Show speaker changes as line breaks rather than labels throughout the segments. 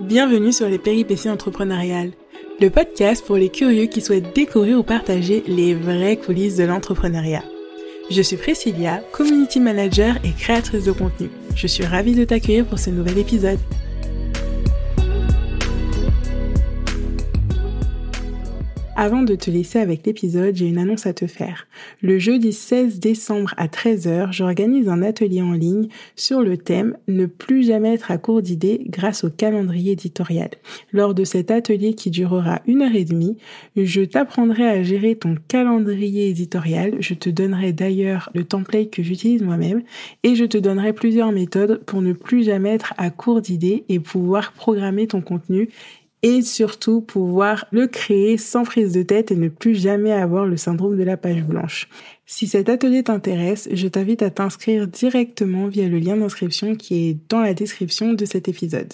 Bienvenue sur les péripéties entrepreneuriales, le podcast pour les curieux qui souhaitent découvrir ou partager les vraies coulisses de l'entrepreneuriat. Je suis Priscilla, community manager et créatrice de contenu. Je suis ravie de t'accueillir pour ce nouvel épisode. Avant de te laisser avec l'épisode, j'ai une annonce à te faire. Le jeudi 16 décembre à 13h, j'organise un atelier en ligne sur le thème Ne plus jamais être à court d'idées grâce au calendrier éditorial. Lors de cet atelier qui durera une heure et demie, je t'apprendrai à gérer ton calendrier éditorial. Je te donnerai d'ailleurs le template que j'utilise moi-même et je te donnerai plusieurs méthodes pour ne plus jamais être à court d'idées et pouvoir programmer ton contenu et surtout pouvoir le créer sans prise de tête et ne plus jamais avoir le syndrome de la page blanche. Si cet atelier t'intéresse, je t'invite à t'inscrire directement via le lien d'inscription qui est dans la description de cet épisode.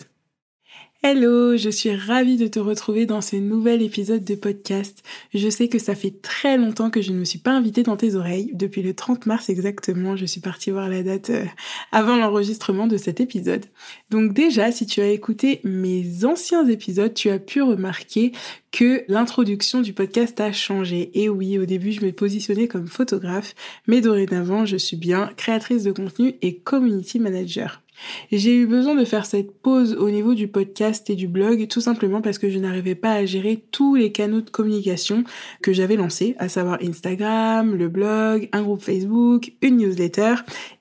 Hello, je suis ravie de te retrouver dans ce nouvel épisode de podcast. Je sais que ça fait très longtemps que je ne me suis pas invitée dans tes oreilles. Depuis le 30 mars exactement, je suis partie voir la date euh, avant l'enregistrement de cet épisode. Donc déjà, si tu as écouté mes anciens épisodes, tu as pu remarquer que l'introduction du podcast a changé. Et oui, au début, je me positionnais comme photographe, mais dorénavant, je suis bien créatrice de contenu et community manager. J'ai eu besoin de faire cette pause au niveau du podcast et du blog tout simplement parce que je n'arrivais pas à gérer tous les canaux de communication que j'avais lancés, à savoir Instagram, le blog, un groupe Facebook, une newsletter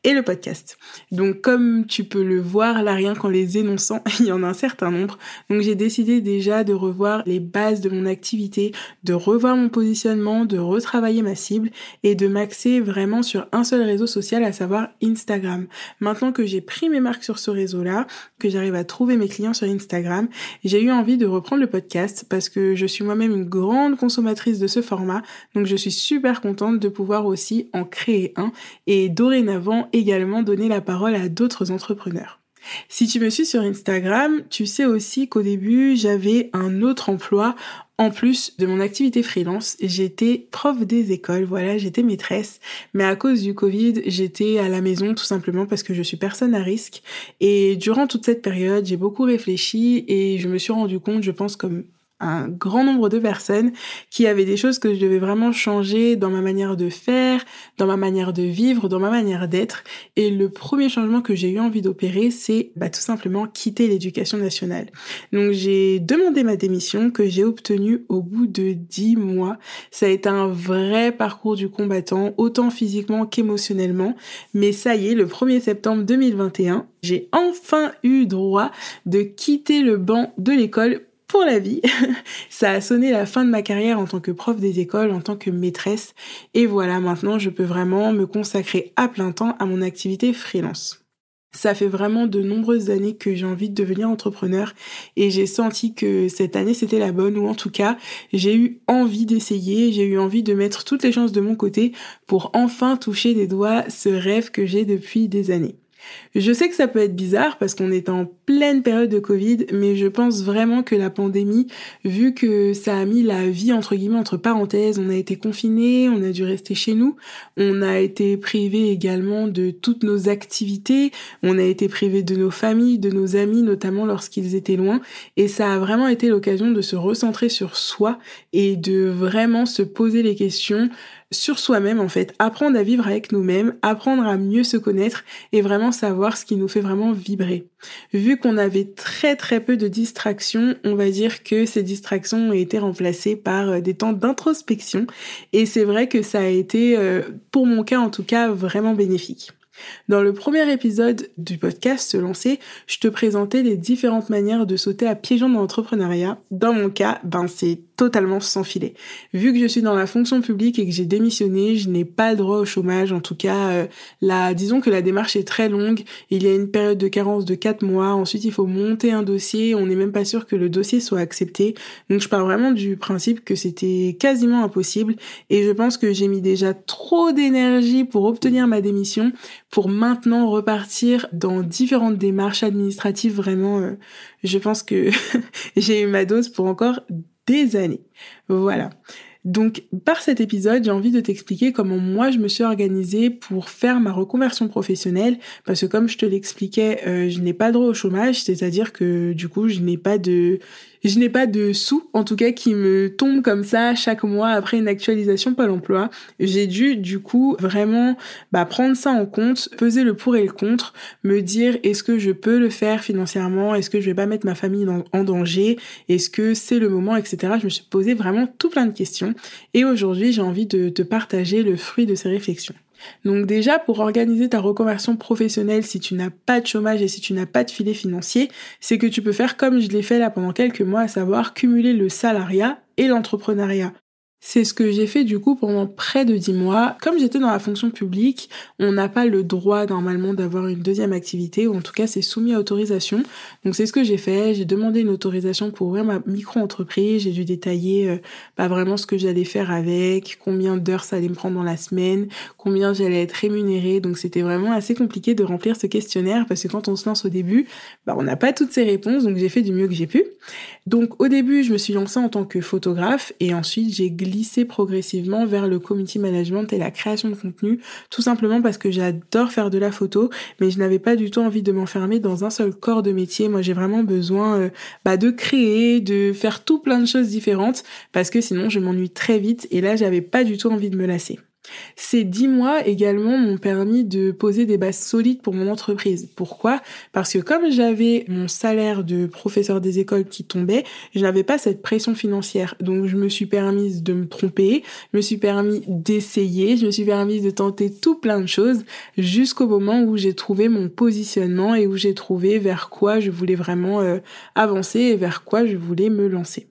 et le podcast. Donc comme tu peux le voir là rien qu'en les énonçant, il y en a un certain nombre. Donc j'ai décidé déjà de revoir les bases de mon activité, de revoir mon positionnement, de retravailler ma cible et de m'axer vraiment sur un seul réseau social, à savoir Instagram. Maintenant que j'ai pris mes marque sur ce réseau-là, que j'arrive à trouver mes clients sur Instagram, j'ai eu envie de reprendre le podcast parce que je suis moi-même une grande consommatrice de ce format, donc je suis super contente de pouvoir aussi en créer un et dorénavant également donner la parole à d'autres entrepreneurs. Si tu me suis sur Instagram, tu sais aussi qu'au début, j'avais un autre emploi en plus de mon activité freelance, j'étais prof des écoles, voilà, j'étais maîtresse, mais à cause du Covid, j'étais à la maison tout simplement parce que je suis personne à risque. Et durant toute cette période, j'ai beaucoup réfléchi et je me suis rendu compte, je pense comme un grand nombre de personnes qui avaient des choses que je devais vraiment changer dans ma manière de faire, dans ma manière de vivre, dans ma manière d'être. Et le premier changement que j'ai eu envie d'opérer, c'est bah, tout simplement quitter l'éducation nationale. Donc j'ai demandé ma démission que j'ai obtenue au bout de dix mois. Ça a été un vrai parcours du combattant, autant physiquement qu'émotionnellement. Mais ça y est, le 1er septembre 2021, j'ai enfin eu droit de quitter le banc de l'école pour la vie. ça a sonné la fin de ma carrière en tant que prof des écoles, en tant que maîtresse. Et voilà, maintenant, je peux vraiment me consacrer à plein temps à mon activité freelance. Ça fait vraiment de nombreuses années que j'ai envie de devenir entrepreneur et j'ai senti que cette année c'était la bonne ou en tout cas j'ai eu envie d'essayer, j'ai eu envie de mettre toutes les chances de mon côté pour enfin toucher des doigts ce rêve que j'ai depuis des années. Je sais que ça peut être bizarre parce qu'on est en pleine période de Covid, mais je pense vraiment que la pandémie, vu que ça a mis la vie entre guillemets entre parenthèses, on a été confinés, on a dû rester chez nous, on a été privé également de toutes nos activités, on a été privé de nos familles, de nos amis, notamment lorsqu'ils étaient loin, et ça a vraiment été l'occasion de se recentrer sur soi et de vraiment se poser les questions sur soi-même en fait, apprendre à vivre avec nous-mêmes, apprendre à mieux se connaître et vraiment savoir ce qui nous fait vraiment vibrer. Vu qu'on avait très très peu de distractions, on va dire que ces distractions ont été remplacées par euh, des temps d'introspection et c'est vrai que ça a été, euh, pour mon cas en tout cas, vraiment bénéfique. Dans le premier épisode du podcast Se lancer, je te présentais les différentes manières de sauter à jambes dans l'entrepreneuriat. Dans mon cas, ben c'est totalement sans filet. Vu que je suis dans la fonction publique et que j'ai démissionné, je n'ai pas le droit au chômage. En tout cas, euh, la, disons que la démarche est très longue. Il y a une période de carence de 4 mois. Ensuite, il faut monter un dossier. On n'est même pas sûr que le dossier soit accepté. Donc, je pars vraiment du principe que c'était quasiment impossible. Et je pense que j'ai mis déjà trop d'énergie pour obtenir ma démission, pour maintenant repartir dans différentes démarches administratives. Vraiment, euh, je pense que j'ai eu ma dose pour encore des années. Voilà. Donc, par cet épisode, j'ai envie de t'expliquer comment moi je me suis organisée pour faire ma reconversion professionnelle, parce que comme je te l'expliquais, euh, je n'ai pas droit au chômage, c'est-à-dire que du coup, je n'ai pas de je n'ai pas de sous, en tout cas, qui me tombent comme ça chaque mois après une actualisation Pôle emploi. J'ai dû, du coup, vraiment bah, prendre ça en compte, peser le pour et le contre, me dire est-ce que je peux le faire financièrement, est-ce que je vais pas mettre ma famille en danger, est-ce que c'est le moment, etc. Je me suis posé vraiment tout plein de questions. Et aujourd'hui, j'ai envie de te partager le fruit de ces réflexions. Donc déjà, pour organiser ta reconversion professionnelle, si tu n'as pas de chômage et si tu n'as pas de filet financier, c'est que tu peux faire comme je l'ai fait là pendant quelques mois, à savoir cumuler le salariat et l'entrepreneuriat. C'est ce que j'ai fait du coup pendant près de dix mois. Comme j'étais dans la fonction publique, on n'a pas le droit normalement d'avoir une deuxième activité, ou en tout cas c'est soumis à autorisation. Donc c'est ce que j'ai fait. J'ai demandé une autorisation pour ouvrir ma micro-entreprise. J'ai dû détailler euh, pas vraiment ce que j'allais faire avec, combien d'heures ça allait me prendre dans la semaine, combien j'allais être rémunérée. Donc c'était vraiment assez compliqué de remplir ce questionnaire parce que quand on se lance au début, bah, on n'a pas toutes ces réponses. Donc j'ai fait du mieux que j'ai pu. Donc au début, je me suis lancée en tant que photographe et ensuite j'ai glissé progressivement vers le community management et la création de contenu, tout simplement parce que j'adore faire de la photo, mais je n'avais pas du tout envie de m'enfermer dans un seul corps de métier. Moi, j'ai vraiment besoin euh, bah, de créer, de faire tout plein de choses différentes parce que sinon je m'ennuie très vite et là, j'avais pas du tout envie de me lasser. Ces dix mois également m'ont permis de poser des bases solides pour mon entreprise. Pourquoi? Parce que comme j'avais mon salaire de professeur des écoles qui tombait, je n'avais pas cette pression financière. Donc je me suis permise de me tromper, je me suis permis d'essayer, je me suis permis de tenter tout plein de choses jusqu'au moment où j'ai trouvé mon positionnement et où j'ai trouvé vers quoi je voulais vraiment euh, avancer et vers quoi je voulais me lancer.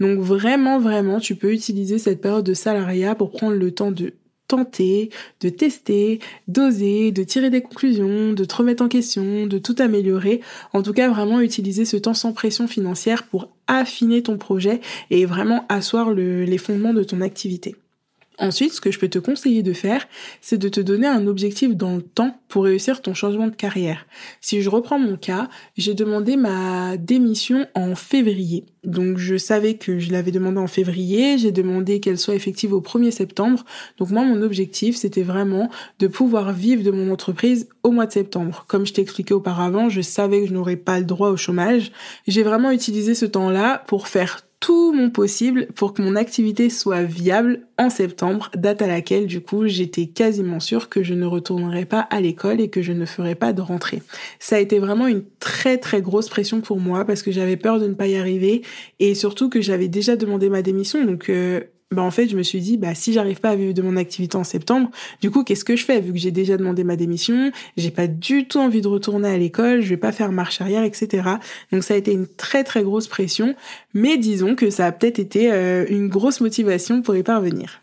Donc vraiment, vraiment, tu peux utiliser cette période de salariat pour prendre le temps de tenter, de tester, d'oser, de tirer des conclusions, de te remettre en question, de tout améliorer. En tout cas, vraiment utiliser ce temps sans pression financière pour affiner ton projet et vraiment asseoir les fondements de ton activité. Ensuite, ce que je peux te conseiller de faire, c'est de te donner un objectif dans le temps pour réussir ton changement de carrière. Si je reprends mon cas, j'ai demandé ma démission en février. Donc je savais que je l'avais demandé en février, j'ai demandé qu'elle soit effective au 1er septembre. Donc moi, mon objectif, c'était vraiment de pouvoir vivre de mon entreprise au mois de septembre. Comme je t'ai expliqué auparavant, je savais que je n'aurais pas le droit au chômage. J'ai vraiment utilisé ce temps-là pour faire tout mon possible pour que mon activité soit viable en septembre, date à laquelle du coup j'étais quasiment sûre que je ne retournerais pas à l'école et que je ne ferais pas de rentrée. Ça a été vraiment une très très grosse pression pour moi parce que j'avais peur de ne pas y arriver et surtout que j'avais déjà demandé ma démission donc euh, bah en fait je me suis dit bah si j'arrive pas à vivre de mon activité en septembre du coup qu'est-ce que je fais? Vu que j'ai déjà demandé ma démission j'ai pas du tout envie de retourner à l'école je vais pas faire marche arrière etc donc ça a été une très très grosse pression. Mais disons que ça a peut-être été euh, une grosse motivation pour y parvenir.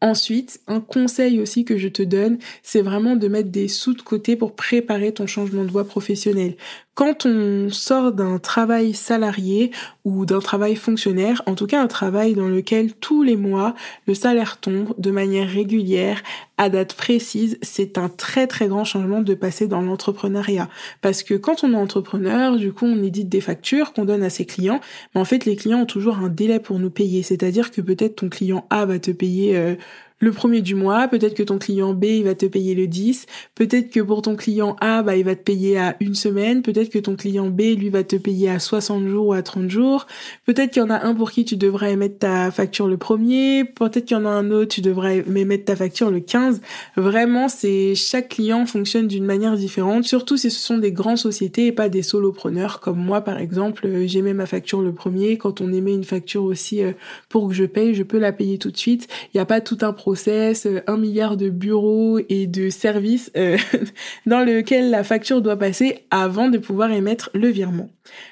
Ensuite, un conseil aussi que je te donne, c'est vraiment de mettre des sous de côté pour préparer ton changement de voie professionnelle. Quand on sort d'un travail salarié ou d'un travail fonctionnaire, en tout cas un travail dans lequel tous les mois le salaire tombe de manière régulière, à date précise, c'est un très très grand changement de passer dans l'entrepreneuriat. Parce que quand on est entrepreneur, du coup on édite des factures qu'on donne à ses clients, mais en fait les clients ont toujours un délai pour nous payer. C'est-à-dire que peut-être ton client A va te payer... Euh, le premier du mois, peut-être que ton client B, il va te payer le 10, peut-être que pour ton client A, bah, il va te payer à une semaine, peut-être que ton client B, lui, va te payer à 60 jours ou à 30 jours, peut-être qu'il y en a un pour qui tu devrais émettre ta facture le premier, peut-être qu'il y en a un autre, tu devrais émettre ta facture le 15. Vraiment, c'est, chaque client fonctionne d'une manière différente, surtout si ce sont des grandes sociétés et pas des solopreneurs comme moi, par exemple, euh, j'émets ma facture le premier, quand on émet une facture aussi euh, pour que je paye, je peux la payer tout de suite. Il n'y a pas tout un process, euh, un milliard de bureaux et de services euh, dans lequel la facture doit passer avant de pouvoir émettre le virement.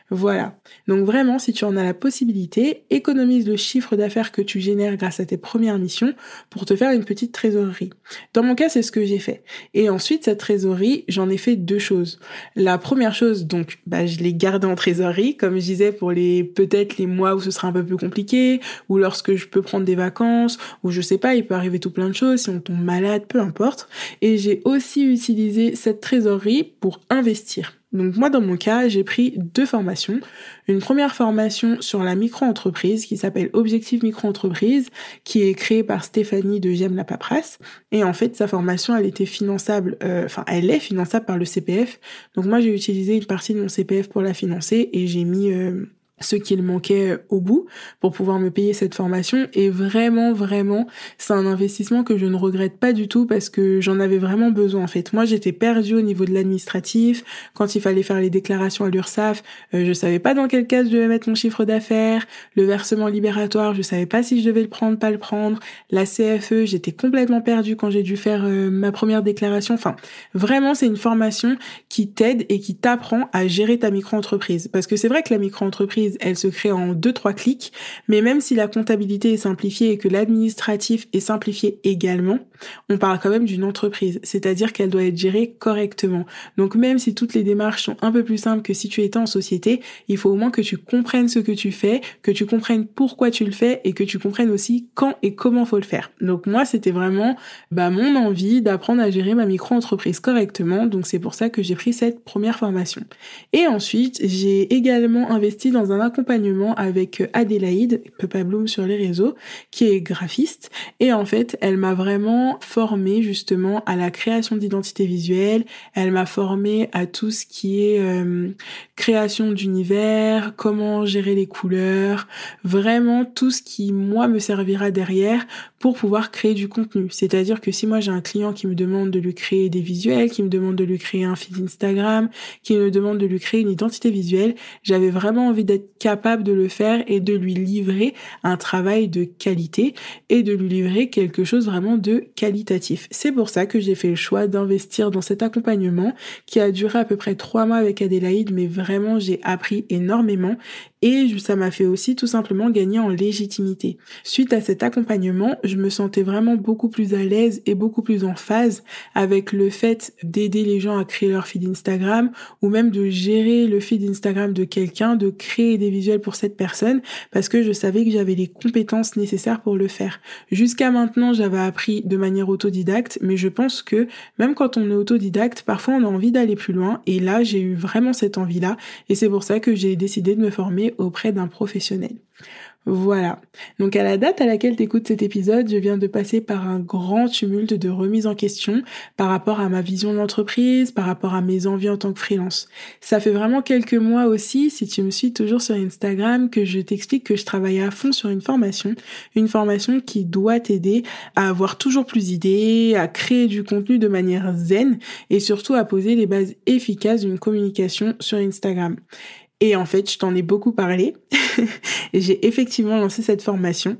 Voilà. Donc vraiment, si tu en as la possibilité, économise le chiffre d'affaires que tu génères grâce à tes premières missions pour te faire une petite trésorerie. Dans mon cas, c'est ce que j'ai fait. Et ensuite, cette trésorerie, j'en ai fait deux choses. La première chose, donc, bah, je l'ai gardée en trésorerie, comme je disais, pour les, peut-être les mois où ce sera un peu plus compliqué, ou lorsque je peux prendre des vacances, ou je sais pas, il peut arriver tout plein de choses, si on tombe malade, peu importe. Et j'ai aussi utilisé cette trésorerie pour investir. Donc moi, dans mon cas, j'ai pris deux formations. Une première formation sur la micro-entreprise qui s'appelle Objectif Micro-entreprise, qui est créée par Stéphanie de J'aime la paperasse. Et en fait, sa formation, elle était finançable, euh, enfin, elle est finançable par le CPF. Donc moi, j'ai utilisé une partie de mon CPF pour la financer et j'ai mis euh, ce qu'il manquait au bout pour pouvoir me payer cette formation. Et vraiment vraiment c'est un investissement que je ne regrette pas du tout parce que j'en avais vraiment besoin en fait. Moi j'étais perdue au niveau de l'administratif. Quand il fallait faire les déclarations à l'URSSAF, euh, je savais pas dans quel cas je devais mettre mon chiffre d'affaires, le versement libératoire, je savais pas si je devais le prendre pas le prendre, la CFE, j'étais complètement perdue quand j'ai dû faire euh, ma première déclaration. Enfin, vraiment c'est une formation qui t'aide et qui t'apprend à gérer ta micro-entreprise. Parce que c'est vrai que la micro-entreprise elle se crée en deux trois clics, mais même si la comptabilité est simplifiée et que l'administratif est simplifié également, on parle quand même d'une entreprise, c'est-à-dire qu'elle doit être gérée correctement. Donc même si toutes les démarches sont un peu plus simples que si tu étais en société, il faut au moins que tu comprennes ce que tu fais, que tu comprennes pourquoi tu le fais et que tu comprennes aussi quand et comment faut le faire. Donc moi, c'était vraiment bah, mon envie d'apprendre à gérer ma micro-entreprise correctement, donc c'est pour ça que j'ai pris cette première formation. Et ensuite, j'ai également investi dans un accompagnement avec Adélaïde, Papa Bloom sur les réseaux, qui est graphiste. Et en fait, elle m'a vraiment formée justement à la création d'identité visuelle. Elle m'a formée à tout ce qui est euh, création d'univers, comment gérer les couleurs, vraiment tout ce qui, moi, me servira derrière pour pouvoir créer du contenu. C'est-à-dire que si moi j'ai un client qui me demande de lui créer des visuels, qui me demande de lui créer un feed Instagram, qui me demande de lui créer une identité visuelle, j'avais vraiment envie d'être capable de le faire et de lui livrer un travail de qualité et de lui livrer quelque chose vraiment de qualitatif. C'est pour ça que j'ai fait le choix d'investir dans cet accompagnement qui a duré à peu près trois mois avec Adélaïde, mais vraiment j'ai appris énormément et ça m'a fait aussi tout simplement gagner en légitimité. Suite à cet accompagnement, je me sentais vraiment beaucoup plus à l'aise et beaucoup plus en phase avec le fait d'aider les gens à créer leur feed Instagram ou même de gérer le feed Instagram de quelqu'un, de créer des visuels pour cette personne parce que je savais que j'avais les compétences nécessaires pour le faire. Jusqu'à maintenant, j'avais appris de manière autodidacte, mais je pense que même quand on est autodidacte, parfois on a envie d'aller plus loin et là, j'ai eu vraiment cette envie-là et c'est pour ça que j'ai décidé de me former auprès d'un professionnel. Voilà. Donc à la date à laquelle t'écoutes cet épisode, je viens de passer par un grand tumulte de remise en question par rapport à ma vision de l'entreprise, par rapport à mes envies en tant que freelance. Ça fait vraiment quelques mois aussi, si tu me suis toujours sur Instagram, que je t'explique que je travaille à fond sur une formation, une formation qui doit t'aider à avoir toujours plus d'idées, à créer du contenu de manière zen et surtout à poser les bases efficaces d'une communication sur Instagram. Et en fait, je t'en ai beaucoup parlé. J'ai effectivement lancé cette formation,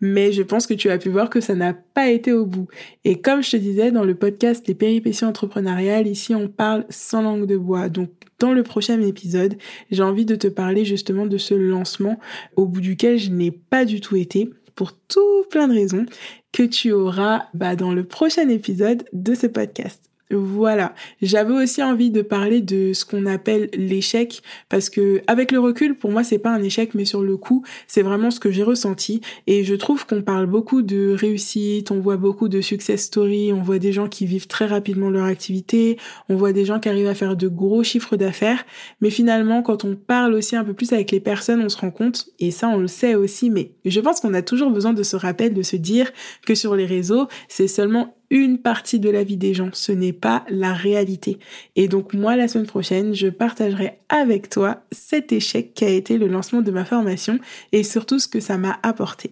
mais je pense que tu as pu voir que ça n'a pas été au bout. Et comme je te disais dans le podcast Les péripéties entrepreneuriales, ici on parle sans langue de bois. Donc dans le prochain épisode, j'ai envie de te parler justement de ce lancement au bout duquel je n'ai pas du tout été pour tout plein de raisons que tu auras bah, dans le prochain épisode de ce podcast. Voilà. J'avais aussi envie de parler de ce qu'on appelle l'échec parce que avec le recul, pour moi, c'est pas un échec, mais sur le coup, c'est vraiment ce que j'ai ressenti. Et je trouve qu'on parle beaucoup de réussite, on voit beaucoup de success stories, on voit des gens qui vivent très rapidement leur activité, on voit des gens qui arrivent à faire de gros chiffres d'affaires. Mais finalement, quand on parle aussi un peu plus avec les personnes, on se rend compte, et ça, on le sait aussi, mais je pense qu'on a toujours besoin de se rappeler, de se dire que sur les réseaux, c'est seulement une partie de la vie des gens, ce n'est pas la réalité. Et donc moi, la semaine prochaine, je partagerai avec toi cet échec qui a été le lancement de ma formation et surtout ce que ça m'a apporté.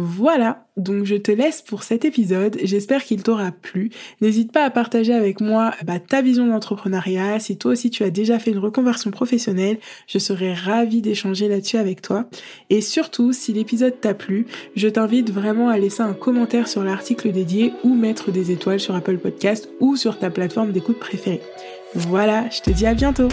Voilà, donc je te laisse pour cet épisode. J'espère qu'il t'aura plu. N'hésite pas à partager avec moi bah, ta vision d'entrepreneuriat. Si toi aussi tu as déjà fait une reconversion professionnelle, je serais ravie d'échanger là-dessus avec toi. Et surtout, si l'épisode t'a plu, je t'invite vraiment à laisser un commentaire sur l'article dédié ou mettre des étoiles sur Apple Podcast ou sur ta plateforme d'écoute préférée. Voilà, je te dis à bientôt